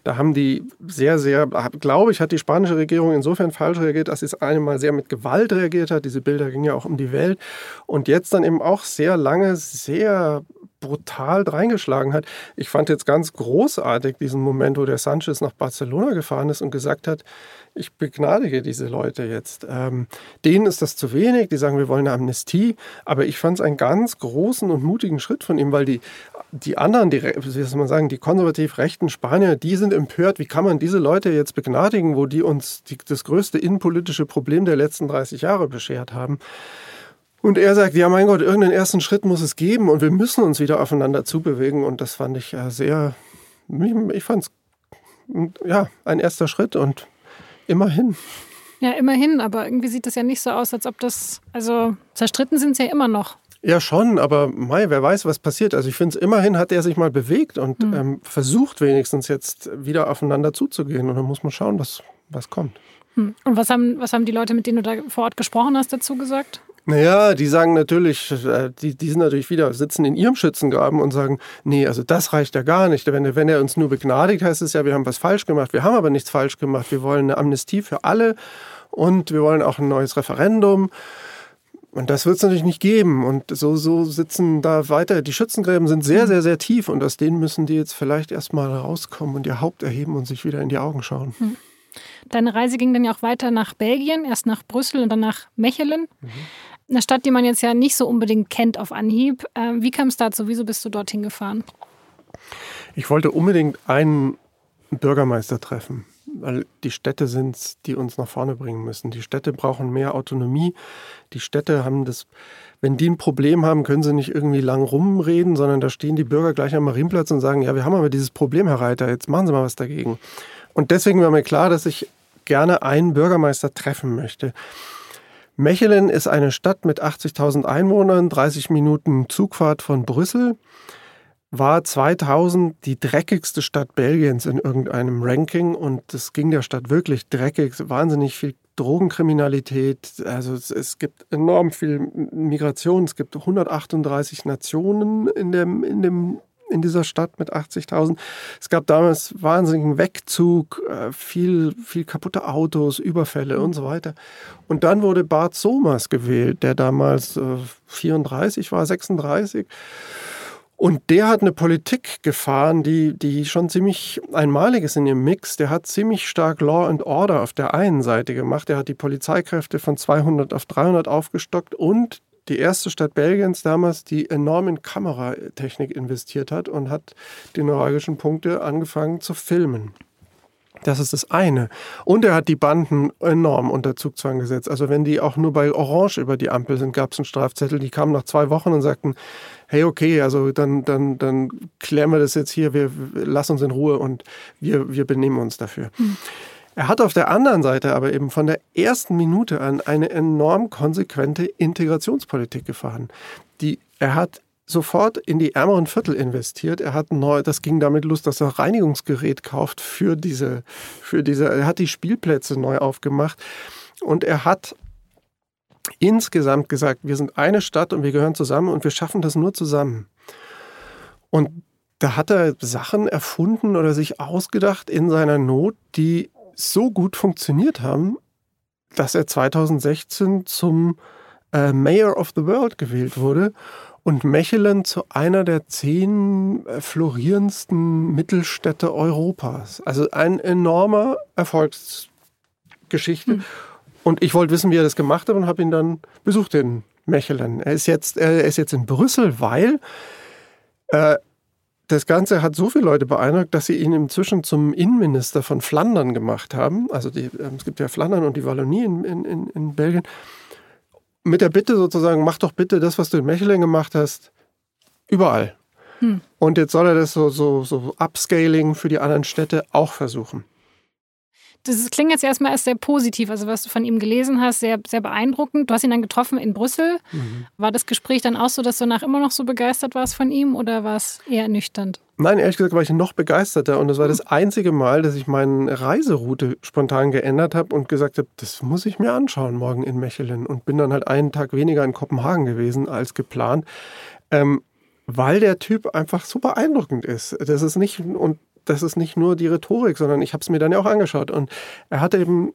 da haben die sehr, sehr, glaube ich, hat die spanische Regierung insofern falsch reagiert, dass sie es einmal sehr mit Gewalt reagiert hat. Diese Bilder gingen ja auch um die Welt. Und jetzt dann eben auch sehr lange, sehr brutal reingeschlagen hat. Ich fand jetzt ganz großartig diesen Moment, wo der Sanchez nach Barcelona gefahren ist und gesagt hat, ich begnadige diese Leute jetzt. Ähm, denen ist das zu wenig, die sagen, wir wollen eine Amnestie, aber ich fand es einen ganz großen und mutigen Schritt von ihm, weil die, die anderen, die, wie soll man sagen, die konservativ rechten Spanier, die sind empört, wie kann man diese Leute jetzt begnadigen, wo die uns die, das größte innenpolitische Problem der letzten 30 Jahre beschert haben. Und er sagt, ja mein Gott, irgendeinen ersten Schritt muss es geben und wir müssen uns wieder aufeinander zubewegen. Und das fand ich sehr, ich fand es ja ein erster Schritt und immerhin. Ja, immerhin, aber irgendwie sieht das ja nicht so aus, als ob das, also zerstritten sind sie ja immer noch. Ja, schon, aber Mai, wer weiß, was passiert. Also ich finde es immerhin hat er sich mal bewegt und hm. ähm, versucht wenigstens jetzt wieder aufeinander zuzugehen. Und dann muss man schauen, was, was kommt. Hm. Und was haben, was haben die Leute, mit denen du da vor Ort gesprochen hast, dazu gesagt? Naja, die sagen natürlich, äh, die, die sind natürlich wieder, sitzen in ihrem Schützengraben und sagen, nee, also das reicht ja gar nicht. Wenn, wenn er uns nur begnadigt, heißt es ja, wir haben was falsch gemacht. Wir haben aber nichts falsch gemacht. Wir wollen eine Amnestie für alle und wir wollen auch ein neues Referendum. Und das wird es natürlich nicht geben. Und so, so sitzen da weiter. Die Schützengräben sind sehr, sehr, sehr tief. Und aus denen müssen die jetzt vielleicht erstmal rauskommen und ihr Haupt erheben und sich wieder in die Augen schauen. Hm. Deine Reise ging dann ja auch weiter nach Belgien, erst nach Brüssel und dann nach Mechelen. Mhm. Eine Stadt, die man jetzt ja nicht so unbedingt kennt auf Anhieb. Ähm, wie kam es dazu? Wieso bist du dorthin gefahren? Ich wollte unbedingt einen Bürgermeister treffen, weil die Städte sind die uns nach vorne bringen müssen. Die Städte brauchen mehr Autonomie. Die Städte haben das, wenn die ein Problem haben, können sie nicht irgendwie lang rumreden, sondern da stehen die Bürger gleich am Marienplatz und sagen, ja, wir haben aber dieses Problem, Herr Reiter, jetzt machen Sie mal was dagegen. Und deswegen war mir klar, dass ich gerne einen Bürgermeister treffen möchte. Mechelen ist eine Stadt mit 80.000 Einwohnern, 30 Minuten Zugfahrt von Brüssel, war 2000 die dreckigste Stadt Belgiens in irgendeinem Ranking und das ging der Stadt wirklich dreckig, wahnsinnig viel Drogenkriminalität, also es, es gibt enorm viel Migration, es gibt 138 Nationen in dem, in dem in dieser Stadt mit 80.000. Es gab damals wahnsinnigen Wegzug, äh, viel, viel kaputte Autos, Überfälle und so weiter. Und dann wurde Bart Somers gewählt, der damals 34 äh, war, 36. Und der hat eine Politik gefahren, die, die schon ziemlich einmalig ist in ihrem Mix. Der hat ziemlich stark Law and Order auf der einen Seite gemacht. Der hat die Polizeikräfte von 200 auf 300 aufgestockt und die erste Stadt Belgiens damals, die enorm in Kameratechnik investiert hat und hat die neuralgischen Punkte angefangen zu filmen. Das ist das eine. Und er hat die Banden enorm unter Zugzwang gesetzt. Also wenn die auch nur bei Orange über die Ampel sind, gab es einen Strafzettel. Die kamen nach zwei Wochen und sagten, hey, okay, also dann, dann, dann klären wir das jetzt hier, wir, lass uns in Ruhe und wir, wir benehmen uns dafür. Mhm. Er hat auf der anderen Seite aber eben von der ersten Minute an eine enorm konsequente Integrationspolitik gefahren. Die, er hat sofort in die ärmeren Viertel investiert. Er hat neu, das ging damit los, dass er Reinigungsgerät kauft für diese, für diese, er hat die Spielplätze neu aufgemacht und er hat insgesamt gesagt, wir sind eine Stadt und wir gehören zusammen und wir schaffen das nur zusammen. Und da hat er Sachen erfunden oder sich ausgedacht in seiner Not, die so gut funktioniert haben, dass er 2016 zum äh, Mayor of the World gewählt wurde und Mechelen zu einer der zehn äh, florierendsten Mittelstädte Europas. Also ein enormer Erfolgsgeschichte. Mhm. Und ich wollte wissen, wie er das gemacht hat und habe ihn dann besucht in Mechelen. Er ist jetzt, er ist jetzt in Brüssel, weil äh, das Ganze hat so viele Leute beeindruckt, dass sie ihn inzwischen zum Innenminister von Flandern gemacht haben. Also die, äh, es gibt ja Flandern und die Wallonie in, in, in Belgien. Mit der Bitte sozusagen, mach doch bitte das, was du in Mechelen gemacht hast, überall. Hm. Und jetzt soll er das so, so, so Upscaling für die anderen Städte auch versuchen. Das klingt jetzt erstmal erst sehr positiv, also was du von ihm gelesen hast, sehr, sehr beeindruckend. Du hast ihn dann getroffen in Brüssel. Mhm. War das Gespräch dann auch so, dass du danach immer noch so begeistert warst von ihm oder war es eher ernüchternd? Nein, ehrlich gesagt war ich noch begeisterter und es war das einzige Mal, dass ich meine Reiseroute spontan geändert habe und gesagt habe, das muss ich mir anschauen morgen in Mechelen und bin dann halt einen Tag weniger in Kopenhagen gewesen als geplant. Ähm, weil der Typ einfach so beeindruckend ist. Das ist nicht, und das ist nicht nur die Rhetorik, sondern ich habe es mir dann ja auch angeschaut. Und er hat eben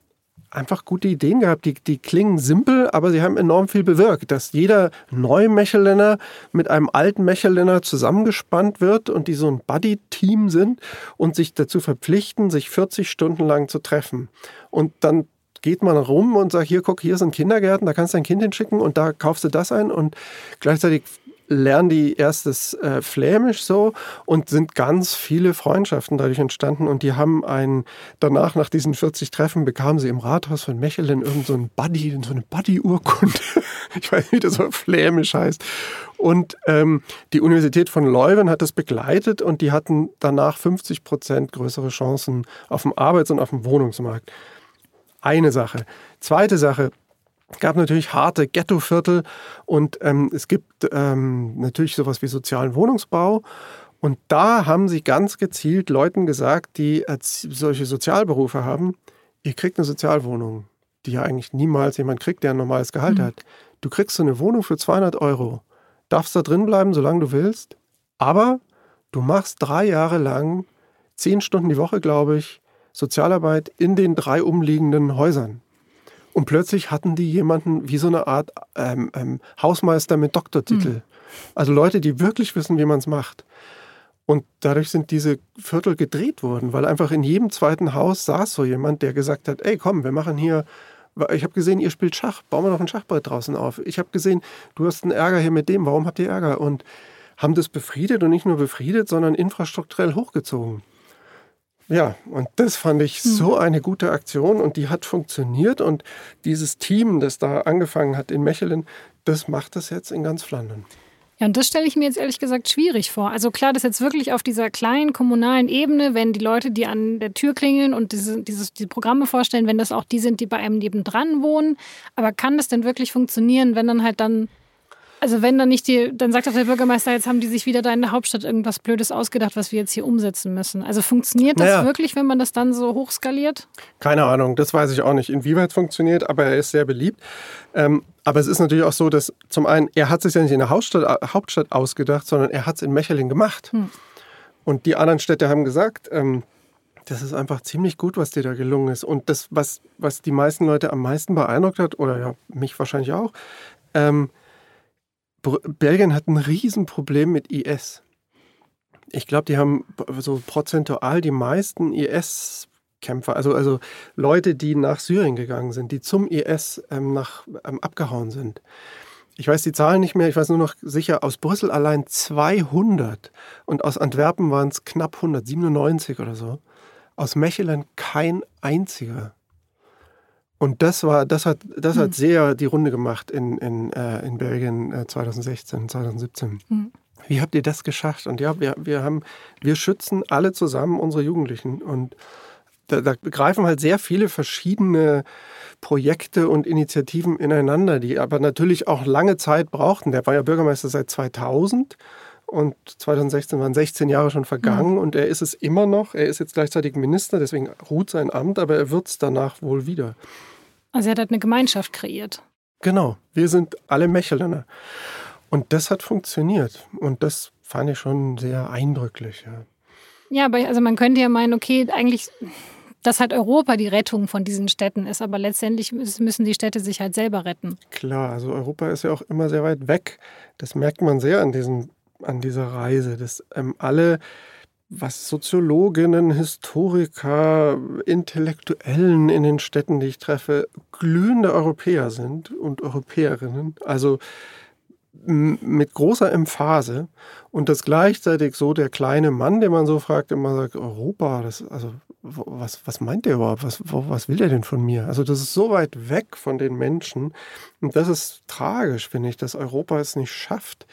einfach gute Ideen gehabt. Die, die klingen simpel, aber sie haben enorm viel bewirkt. Dass jeder neue Mechelener mit einem alten Mechelener zusammengespannt wird und die so ein Buddy-Team sind und sich dazu verpflichten, sich 40 Stunden lang zu treffen. Und dann geht man rum und sagt, hier guck, hier sind Kindergärten, da kannst du dein Kind hinschicken und da kaufst du das ein und gleichzeitig lernen die erstes äh, Flämisch so und sind ganz viele Freundschaften dadurch entstanden und die haben ein, danach nach diesen 40 Treffen bekamen sie im Rathaus von Mechelen irgend so Buddy, so eine Buddy-Urkunde. <laughs> ich weiß nicht, wie das so Flämisch heißt. Und ähm, die Universität von Leuven hat das begleitet und die hatten danach 50 Prozent größere Chancen auf dem Arbeits- und auf dem Wohnungsmarkt. Eine Sache. Zweite Sache, es gab natürlich harte Ghettoviertel und ähm, es gibt ähm, natürlich sowas wie sozialen Wohnungsbau. Und da haben sie ganz gezielt Leuten gesagt, die solche Sozialberufe haben, ihr kriegt eine Sozialwohnung, die ja eigentlich niemals jemand kriegt, der ein normales Gehalt mhm. hat. Du kriegst so eine Wohnung für 200 Euro, darfst da drin bleiben, solange du willst, aber du machst drei Jahre lang, zehn Stunden die Woche, glaube ich, Sozialarbeit in den drei umliegenden Häusern. Und plötzlich hatten die jemanden wie so eine Art ähm, ähm, Hausmeister mit Doktortitel. Mhm. Also Leute, die wirklich wissen, wie man es macht. Und dadurch sind diese Viertel gedreht worden, weil einfach in jedem zweiten Haus saß so jemand, der gesagt hat, ey komm, wir machen hier, ich habe gesehen, ihr spielt Schach, bauen wir doch ein Schachbrett draußen auf. Ich habe gesehen, du hast einen Ärger hier mit dem, warum habt ihr Ärger? Und haben das befriedet und nicht nur befriedet, sondern infrastrukturell hochgezogen. Ja, und das fand ich hm. so eine gute Aktion und die hat funktioniert und dieses Team, das da angefangen hat in Mechelen, das macht das jetzt in ganz Flandern. Ja, und das stelle ich mir jetzt ehrlich gesagt schwierig vor. Also klar, das jetzt wirklich auf dieser kleinen kommunalen Ebene, wenn die Leute, die an der Tür klingeln und diese, dieses, diese Programme vorstellen, wenn das auch die sind, die bei einem nebendran wohnen. Aber kann das denn wirklich funktionieren, wenn dann halt dann also wenn dann nicht die, dann sagt doch der Bürgermeister, jetzt haben die sich wieder da in der Hauptstadt irgendwas Blödes ausgedacht, was wir jetzt hier umsetzen müssen. Also funktioniert das naja. wirklich, wenn man das dann so hochskaliert? Keine Ahnung, das weiß ich auch nicht, inwieweit es funktioniert, aber er ist sehr beliebt. Ähm, aber es ist natürlich auch so, dass zum einen, er hat sich ja nicht in der Hauptstadt, Hauptstadt ausgedacht, sondern er hat es in Mechelen gemacht. Hm. Und die anderen Städte haben gesagt, ähm, das ist einfach ziemlich gut, was dir da gelungen ist. Und das, was, was die meisten Leute am meisten beeindruckt hat, oder ja, mich wahrscheinlich auch, ähm, Belgien hat ein Riesenproblem mit IS. Ich glaube, die haben so prozentual die meisten IS-Kämpfer, also, also Leute, die nach Syrien gegangen sind, die zum IS ähm, nach, ähm, abgehauen sind. Ich weiß die Zahlen nicht mehr, ich weiß nur noch sicher, aus Brüssel allein 200 und aus Antwerpen waren es knapp 197 oder so. Aus Mechelen kein einziger. Und das war, das hat, das hat hm. sehr die Runde gemacht in, in, äh, in Belgien äh, 2016, 2017. Hm. Wie habt ihr das geschafft? Und ja, wir, wir haben, wir schützen alle zusammen unsere Jugendlichen. Und da, da greifen halt sehr viele verschiedene Projekte und Initiativen ineinander, die aber natürlich auch lange Zeit brauchten. Der war ja Bürgermeister seit 2000 und 2016 waren 16 Jahre schon vergangen mhm. und er ist es immer noch. Er ist jetzt gleichzeitig Minister, deswegen ruht sein Amt, aber er wird es danach wohl wieder. Also er hat halt eine Gemeinschaft kreiert. Genau, wir sind alle Mechelener. Und das hat funktioniert. Und das fand ich schon sehr eindrücklich. Ja, ja aber also man könnte ja meinen, okay, eigentlich, dass halt Europa die Rettung von diesen Städten ist, aber letztendlich müssen die Städte sich halt selber retten. Klar, also Europa ist ja auch immer sehr weit weg. Das merkt man sehr an, diesem, an dieser Reise, dass ähm, alle was Soziologinnen, Historiker, Intellektuellen in den Städten, die ich treffe, glühende Europäer sind und Europäerinnen. Also mit großer Emphase und das gleichzeitig so der kleine Mann, den man so fragt, immer sagt, Europa, das, also was, was meint der überhaupt? Was, was will der denn von mir? Also das ist so weit weg von den Menschen und das ist tragisch, finde ich, dass Europa es nicht schafft,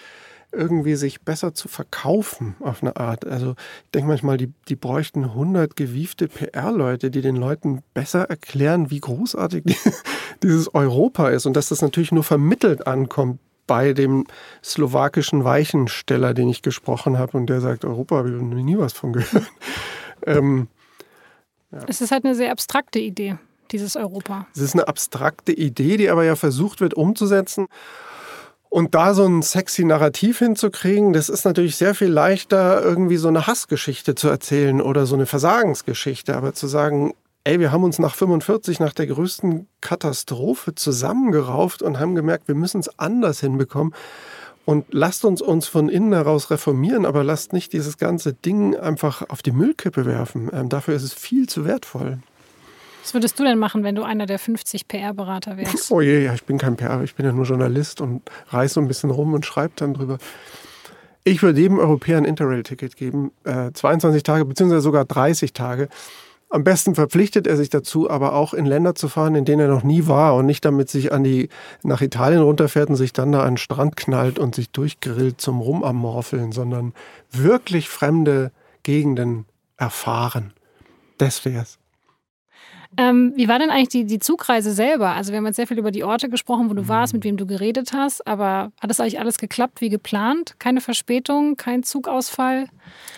irgendwie sich besser zu verkaufen auf eine Art. Also ich denke manchmal, die, die bräuchten 100 gewiefte PR-Leute, die den Leuten besser erklären, wie großartig <laughs> dieses Europa ist und dass das natürlich nur vermittelt ankommt bei dem slowakischen Weichensteller, den ich gesprochen habe und der sagt, Europa habe ich noch nie was von gehört. <laughs> ähm, ja. Es ist halt eine sehr abstrakte Idee, dieses Europa. Es ist eine abstrakte Idee, die aber ja versucht wird umzusetzen. Und da so ein sexy Narrativ hinzukriegen, das ist natürlich sehr viel leichter, irgendwie so eine Hassgeschichte zu erzählen oder so eine Versagensgeschichte. Aber zu sagen, ey, wir haben uns nach 45, nach der größten Katastrophe zusammengerauft und haben gemerkt, wir müssen es anders hinbekommen. Und lasst uns uns von innen heraus reformieren, aber lasst nicht dieses ganze Ding einfach auf die Müllkippe werfen. Ähm, dafür ist es viel zu wertvoll. Was würdest du denn machen, wenn du einer der 50 PR-Berater wärst? Oh je, ja, ich bin kein PR, ich bin ja nur Journalist und reise so ein bisschen rum und schreibe dann drüber. Ich würde jedem Europäer ein Interrail-Ticket geben, äh, 22 Tage beziehungsweise sogar 30 Tage. Am besten verpflichtet er sich dazu, aber auch in Länder zu fahren, in denen er noch nie war und nicht damit sich an die, nach Italien runterfährt und sich dann da an den Strand knallt und sich durchgrillt zum Rumamorfeln, sondern wirklich fremde Gegenden erfahren. Das wär's. Ähm, wie war denn eigentlich die, die Zugreise selber? Also wir haben jetzt sehr viel über die Orte gesprochen, wo du mhm. warst, mit wem du geredet hast, aber hat das eigentlich alles geklappt wie geplant? Keine Verspätung, kein Zugausfall,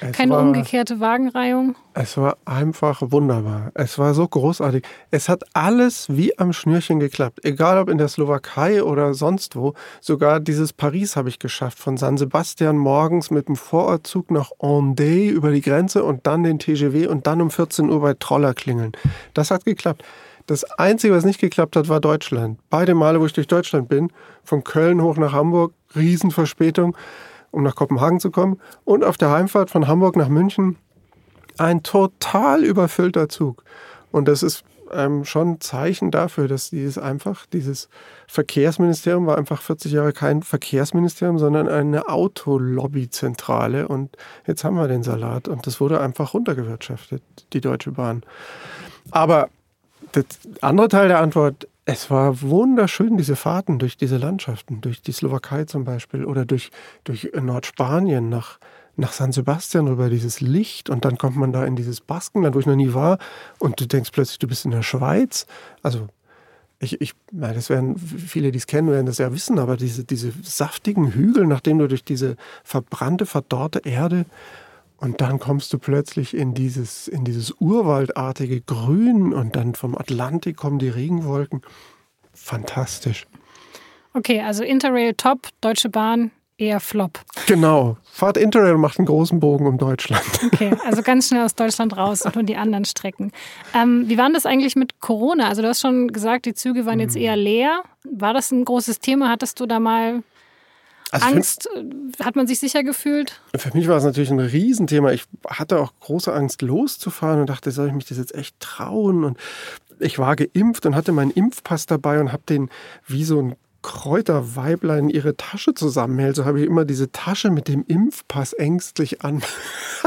es keine war, umgekehrte Wagenreihung? Es war einfach wunderbar. Es war so großartig. Es hat alles wie am Schnürchen geklappt. Egal ob in der Slowakei oder sonst wo. Sogar dieses Paris habe ich geschafft. Von San Sebastian morgens mit dem Vorortzug nach Andé über die Grenze und dann den TGW und dann um 14 Uhr bei Troller klingeln. Das hat geklappt. Das Einzige, was nicht geklappt hat, war Deutschland. Beide Male, wo ich durch Deutschland bin, von Köln hoch nach Hamburg, Riesenverspätung, um nach Kopenhagen zu kommen. Und auf der Heimfahrt von Hamburg nach München ein total überfüllter Zug. Und das ist ähm, schon ein Zeichen dafür, dass dieses einfach, dieses Verkehrsministerium war einfach 40 Jahre kein Verkehrsministerium, sondern eine Autolobbyzentrale. Und jetzt haben wir den Salat. Und das wurde einfach runtergewirtschaftet, die Deutsche Bahn. Aber der andere Teil der Antwort, es war wunderschön, diese Fahrten durch diese Landschaften, durch die Slowakei zum Beispiel oder durch, durch Nordspanien nach, nach San Sebastian rüber, dieses Licht. Und dann kommt man da in dieses Baskenland, wo ich noch nie war. Und du denkst plötzlich, du bist in der Schweiz. Also ich, ich, das werden viele, die es kennen, werden das ja wissen, aber diese, diese saftigen Hügel, nachdem du durch diese verbrannte, verdorrte Erde und dann kommst du plötzlich in dieses, in dieses urwaldartige Grün und dann vom Atlantik kommen die Regenwolken. Fantastisch. Okay, also Interrail top, Deutsche Bahn eher Flop. Genau. Fahrt Interrail macht einen großen Bogen um Deutschland. <laughs> Okay, also ganz schnell aus Deutschland raus und nur die anderen Strecken. Ähm, wie war das eigentlich mit Corona? Also du hast schon gesagt, die Züge waren jetzt eher leer. War das ein großes Thema? Hattest du da mal also Angst? Find, Hat man sich sicher gefühlt? Für mich war es natürlich ein Riesenthema. Ich hatte auch große Angst, loszufahren und dachte, soll ich mich das jetzt echt trauen? Und ich war geimpft und hatte meinen Impfpass dabei und habe den wie so ein Kräuterweiblein ihre Tasche zusammenhält, so habe ich immer diese Tasche mit dem Impfpass ängstlich an,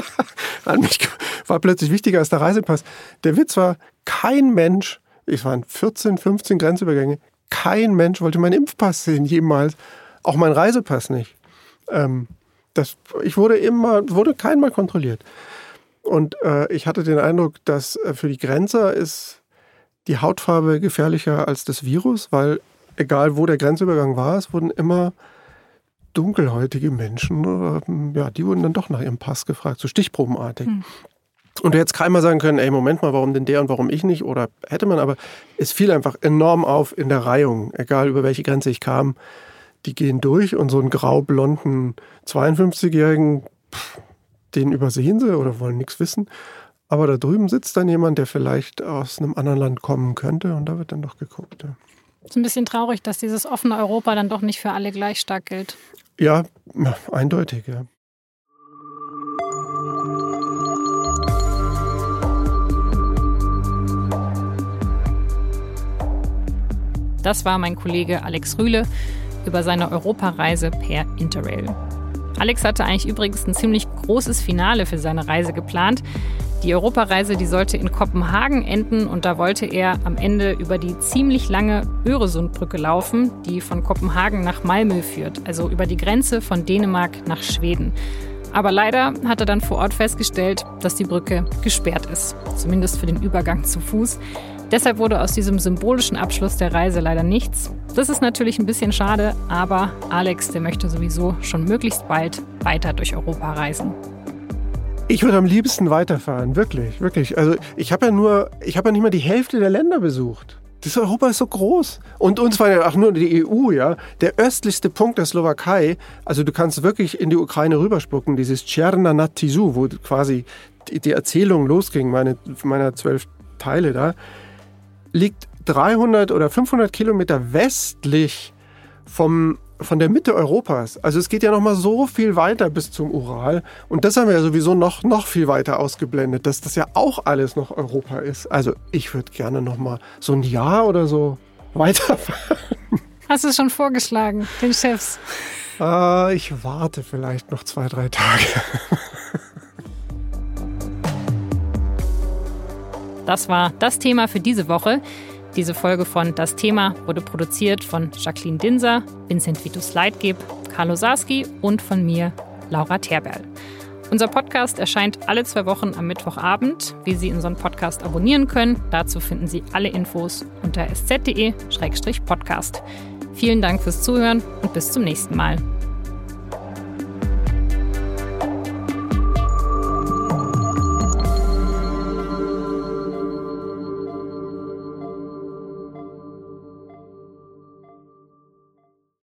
<laughs> an mich. War plötzlich wichtiger als der Reisepass. Der Witz war, kein Mensch, es waren 14, 15 Grenzübergänge, kein Mensch wollte meinen Impfpass sehen, jemals. Auch mein Reisepass nicht. Ähm, das, ich wurde immer, wurde keinmal kontrolliert. Und äh, ich hatte den Eindruck, dass äh, für die Grenzer ist die Hautfarbe gefährlicher als das Virus, weil egal wo der Grenzübergang war, es wurden immer dunkelhäutige Menschen, ja, die wurden dann doch nach ihrem Pass gefragt, so stichprobenartig. Hm. Und du hättest keiner sagen können, ey, Moment mal, warum denn der und warum ich nicht? Oder hätte man, aber es fiel einfach enorm auf in der Reihung, egal über welche Grenze ich kam. Die gehen durch und so einen grau-blonden 52-Jährigen, den übersehen sie oder wollen nichts wissen. Aber da drüben sitzt dann jemand, der vielleicht aus einem anderen Land kommen könnte und da wird dann doch geguckt. Ja. Es ist ein bisschen traurig, dass dieses offene Europa dann doch nicht für alle gleich stark gilt. Ja, ja eindeutig, ja. Das war mein Kollege Alex Rühle über seine Europareise per Interrail. Alex hatte eigentlich übrigens ein ziemlich großes Finale für seine Reise geplant. Die Europareise, die sollte in Kopenhagen enden und da wollte er am Ende über die ziemlich lange Öresundbrücke laufen, die von Kopenhagen nach Malmö führt, also über die Grenze von Dänemark nach Schweden. Aber leider hat er dann vor Ort festgestellt, dass die Brücke gesperrt ist, zumindest für den Übergang zu Fuß. Deshalb wurde aus diesem symbolischen Abschluss der Reise leider nichts. Das ist natürlich ein bisschen schade, aber Alex, der möchte sowieso schon möglichst bald weiter durch Europa reisen. Ich würde am liebsten weiterfahren, wirklich, wirklich. Also ich habe ja nur, ich habe ja nicht mal die Hälfte der Länder besucht. Das Europa ist so groß. Und uns war ja auch nur die EU, ja. Der östlichste Punkt der Slowakei, also du kannst wirklich in die Ukraine rüberspucken, dieses Czerna Tisu, wo quasi die Erzählung losging, meine, meiner zwölf Teile da, liegt 300 oder 500 Kilometer westlich vom von der Mitte Europas. Also es geht ja noch mal so viel weiter bis zum Ural. Und das haben wir ja sowieso noch, noch viel weiter ausgeblendet, dass das ja auch alles noch Europa ist. Also ich würde gerne noch mal so ein Jahr oder so weiterfahren. Hast du es schon vorgeschlagen, den Chefs? Äh, ich warte vielleicht noch zwei, drei Tage. Das war das Thema für diese Woche. Diese Folge von Das Thema wurde produziert von Jacqueline Dinser, Vincent Vitus Leitgeb, Carlo Sarski und von mir, Laura Terberl. Unser Podcast erscheint alle zwei Wochen am Mittwochabend. Wie Sie unseren Podcast abonnieren können, dazu finden Sie alle Infos unter sz.de-podcast. Vielen Dank fürs Zuhören und bis zum nächsten Mal.